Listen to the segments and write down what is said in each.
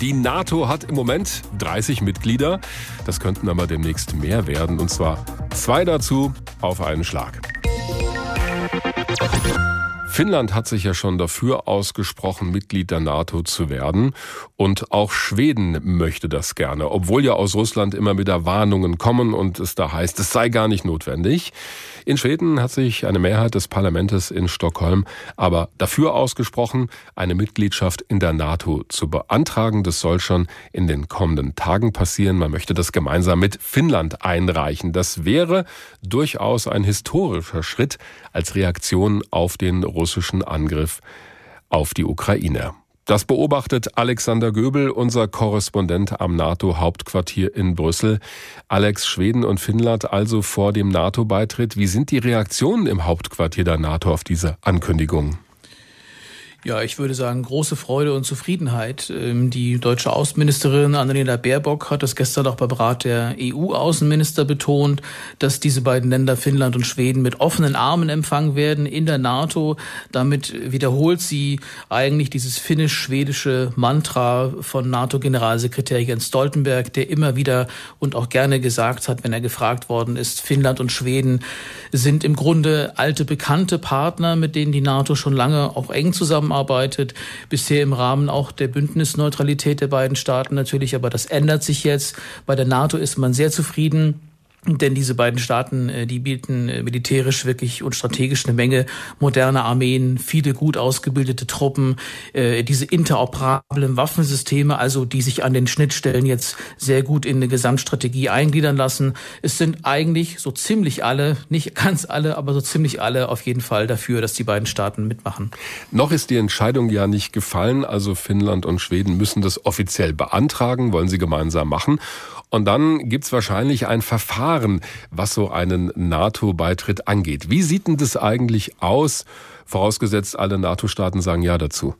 Die NATO hat im Moment 30 Mitglieder. Das könnten aber demnächst mehr werden. Und zwar zwei dazu auf einen Schlag. Finnland hat sich ja schon dafür ausgesprochen, Mitglied der NATO zu werden. Und auch Schweden möchte das gerne, obwohl ja aus Russland immer wieder Warnungen kommen und es da heißt, es sei gar nicht notwendig. In Schweden hat sich eine Mehrheit des Parlaments in Stockholm aber dafür ausgesprochen, eine Mitgliedschaft in der NATO zu beantragen. Das soll schon in den kommenden Tagen passieren. Man möchte das gemeinsam mit Finnland einreichen. Das wäre durchaus ein historischer Schritt als Reaktion auf den russischen Angriff auf die Ukraine. Das beobachtet Alexander Göbel, unser Korrespondent am NATO-Hauptquartier in Brüssel. Alex, Schweden und Finnland also vor dem NATO-Beitritt. Wie sind die Reaktionen im Hauptquartier der NATO auf diese Ankündigung? Ja, ich würde sagen, große Freude und Zufriedenheit. Ähm, die deutsche Außenministerin Annalena Baerbock hat das gestern auch beim Rat der EU-Außenminister betont, dass diese beiden Länder Finnland und Schweden mit offenen Armen empfangen werden in der NATO. Damit wiederholt sie eigentlich dieses finnisch-schwedische Mantra von NATO-Generalsekretär Jens Stoltenberg, der immer wieder und auch gerne gesagt hat, wenn er gefragt worden ist, Finnland und Schweden sind im Grunde alte bekannte Partner, mit denen die NATO schon lange auch eng zusammen zusammenarbeitet, bisher im Rahmen auch der Bündnisneutralität der beiden Staaten natürlich, aber das ändert sich jetzt. Bei der NATO ist man sehr zufrieden denn diese beiden Staaten, äh, die bieten äh, militärisch wirklich und strategisch eine Menge moderne Armeen, viele gut ausgebildete Truppen, äh, diese interoperablen Waffensysteme, also die sich an den Schnittstellen jetzt sehr gut in eine Gesamtstrategie eingliedern lassen. Es sind eigentlich so ziemlich alle, nicht ganz alle, aber so ziemlich alle auf jeden Fall dafür, dass die beiden Staaten mitmachen. Noch ist die Entscheidung ja nicht gefallen, also Finnland und Schweden müssen das offiziell beantragen, wollen sie gemeinsam machen. Und dann gibt's wahrscheinlich ein Verfahren, was so einen NATO-Beitritt angeht. Wie sieht denn das eigentlich aus, vorausgesetzt alle NATO-Staaten sagen Ja dazu?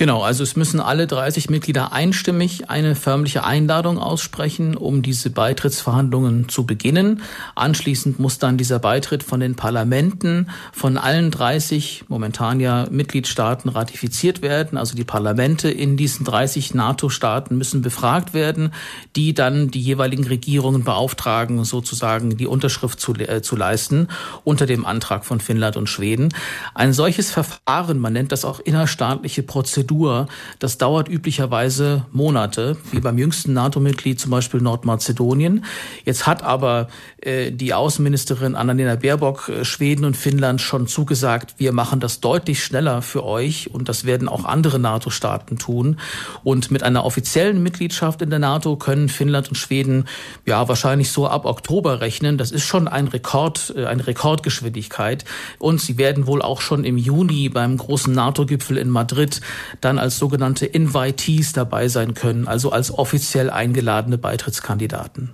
Genau, also es müssen alle 30 Mitglieder einstimmig eine förmliche Einladung aussprechen, um diese Beitrittsverhandlungen zu beginnen. Anschließend muss dann dieser Beitritt von den Parlamenten von allen 30 momentan ja Mitgliedstaaten ratifiziert werden. Also die Parlamente in diesen 30 NATO-Staaten müssen befragt werden, die dann die jeweiligen Regierungen beauftragen, sozusagen die Unterschrift zu, äh, zu leisten unter dem Antrag von Finnland und Schweden. Ein solches Verfahren, man nennt das auch innerstaatliche Prozedur, Prozedur. Das dauert üblicherweise Monate, wie beim jüngsten NATO-Mitglied zum Beispiel Nordmazedonien. Jetzt hat aber äh, die Außenministerin Annalena Baerbock äh, Schweden und Finnland schon zugesagt, wir machen das deutlich schneller für euch und das werden auch andere NATO-Staaten tun. Und mit einer offiziellen Mitgliedschaft in der NATO können Finnland und Schweden ja wahrscheinlich so ab Oktober rechnen. Das ist schon ein Rekord, äh, eine Rekordgeschwindigkeit. Und sie werden wohl auch schon im Juni beim großen NATO-Gipfel in Madrid dann als sogenannte Invitees dabei sein können, also als offiziell eingeladene Beitrittskandidaten.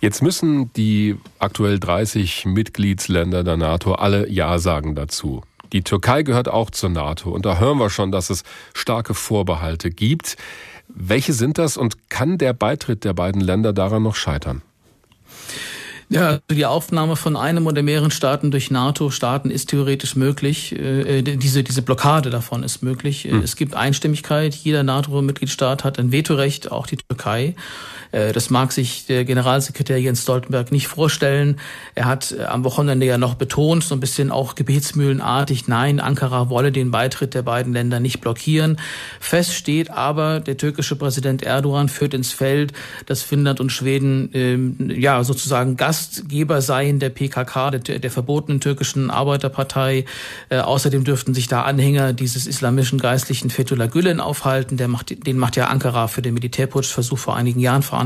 Jetzt müssen die aktuell 30 Mitgliedsländer der NATO alle Ja sagen dazu. Die Türkei gehört auch zur NATO und da hören wir schon, dass es starke Vorbehalte gibt. Welche sind das und kann der Beitritt der beiden Länder daran noch scheitern? Ja, also die Aufnahme von einem oder mehreren Staaten durch NATO-Staaten ist theoretisch möglich. Äh, diese, diese Blockade davon ist möglich. Hm. Es gibt Einstimmigkeit. Jeder NATO-Mitgliedstaat hat ein Vetorecht, auch die Türkei. Äh, das mag sich der Generalsekretär Jens Stoltenberg nicht vorstellen. Er hat äh, am Wochenende ja noch betont, so ein bisschen auch gebetsmühlenartig, nein, Ankara wolle den Beitritt der beiden Länder nicht blockieren. Fest steht aber, der türkische Präsident Erdogan führt ins Feld, dass Finnland und Schweden ähm, ja sozusagen Gastgeber seien der PKK, der, der verbotenen türkischen Arbeiterpartei. Äh, außerdem dürften sich da Anhänger dieses islamischen Geistlichen Fethullah Gülen aufhalten. Der macht, den macht ja Ankara für den Militärputschversuch vor einigen Jahren verantwortlich.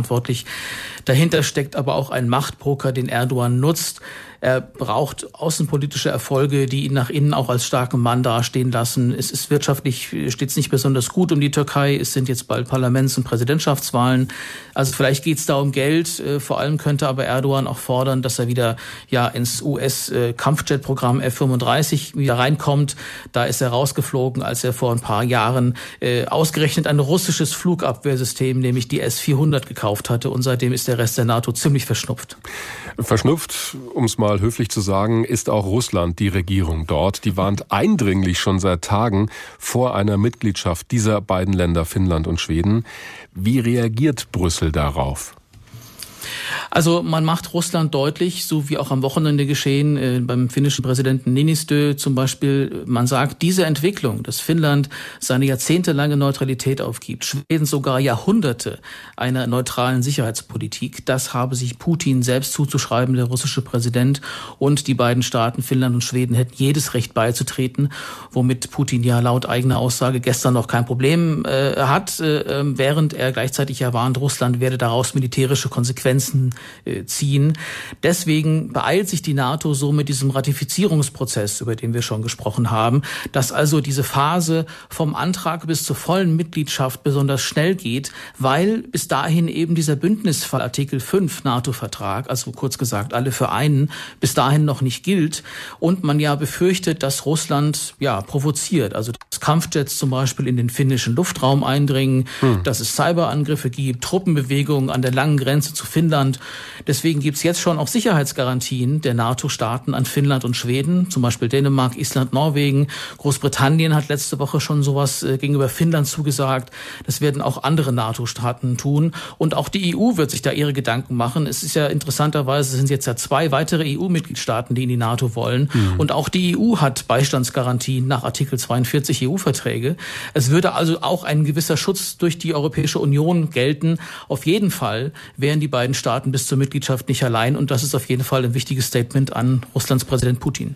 Dahinter steckt aber auch ein Machtpoker, den Erdogan nutzt. Er braucht außenpolitische Erfolge, die ihn nach innen auch als starken Mann dastehen lassen. Es ist wirtschaftlich, steht es nicht besonders gut um die Türkei. Es sind jetzt bald Parlaments- und Präsidentschaftswahlen. Also vielleicht geht es da um Geld. Äh, vor allem könnte aber Erdogan auch fordern, dass er wieder ja ins US-Kampfjet-Programm F-35 wieder reinkommt. Da ist er rausgeflogen, als er vor ein paar Jahren äh, ausgerechnet ein russisches Flugabwehrsystem, nämlich die S-400, gekauft hatte. Und seitdem ist der Rest der NATO ziemlich verschnupft. Verschnupft, um es mal höflich zu sagen, ist auch Russland, die Regierung dort. Die warnt eindringlich schon seit Tagen vor einer Mitgliedschaft dieser beiden Länder, Finnland und Schweden. Wie reagiert Brüssel darauf? Also man macht Russland deutlich, so wie auch am Wochenende geschehen äh, beim finnischen Präsidenten Ninistö zum Beispiel, man sagt, diese Entwicklung, dass Finnland seine jahrzehntelange Neutralität aufgibt, Schweden sogar Jahrhunderte einer neutralen Sicherheitspolitik, das habe sich Putin selbst zuzuschreiben, der russische Präsident. Und die beiden Staaten Finnland und Schweden hätten jedes Recht beizutreten, womit Putin ja laut eigener Aussage gestern noch kein Problem äh, hat, äh, ähm, während er gleichzeitig ja warnt, Russland werde daraus militärische Konsequenzen äh, ziehen. Deswegen beeilt sich die NATO so mit diesem Ratifizierungsprozess, über den wir schon gesprochen haben, dass also diese Phase vom Antrag bis zur vollen Mitgliedschaft besonders schnell geht, weil bis dahin eben dieser Bündnisfall Artikel 5 NATO-Vertrag, also kurz gesagt alle für einen, bis dahin noch nicht gilt und man ja befürchtet, dass Russland ja provoziert, also dass Kampfjets zum Beispiel in den finnischen Luftraum eindringen, hm. dass es Cyberangriffe gibt, Truppenbewegungen an der langen Grenze zu Finnland Deswegen gibt es jetzt schon auch Sicherheitsgarantien der NATO-Staaten an Finnland und Schweden, zum Beispiel Dänemark, Island, Norwegen. Großbritannien hat letzte Woche schon sowas äh, gegenüber Finnland zugesagt. Das werden auch andere NATO-Staaten tun. Und auch die EU wird sich da ihre Gedanken machen. Es ist ja interessanterweise, es sind jetzt ja zwei weitere EU-Mitgliedstaaten, die in die NATO wollen. Mhm. Und auch die EU hat Beistandsgarantien nach Artikel 42 EU-Verträge. Es würde also auch ein gewisser Schutz durch die Europäische Union gelten. Auf jeden Fall wären die beiden Staaten bis zur Mitgliedschaft nicht allein. Und das ist auf jeden Fall ein wichtiges Statement an Russlands Präsident Putin.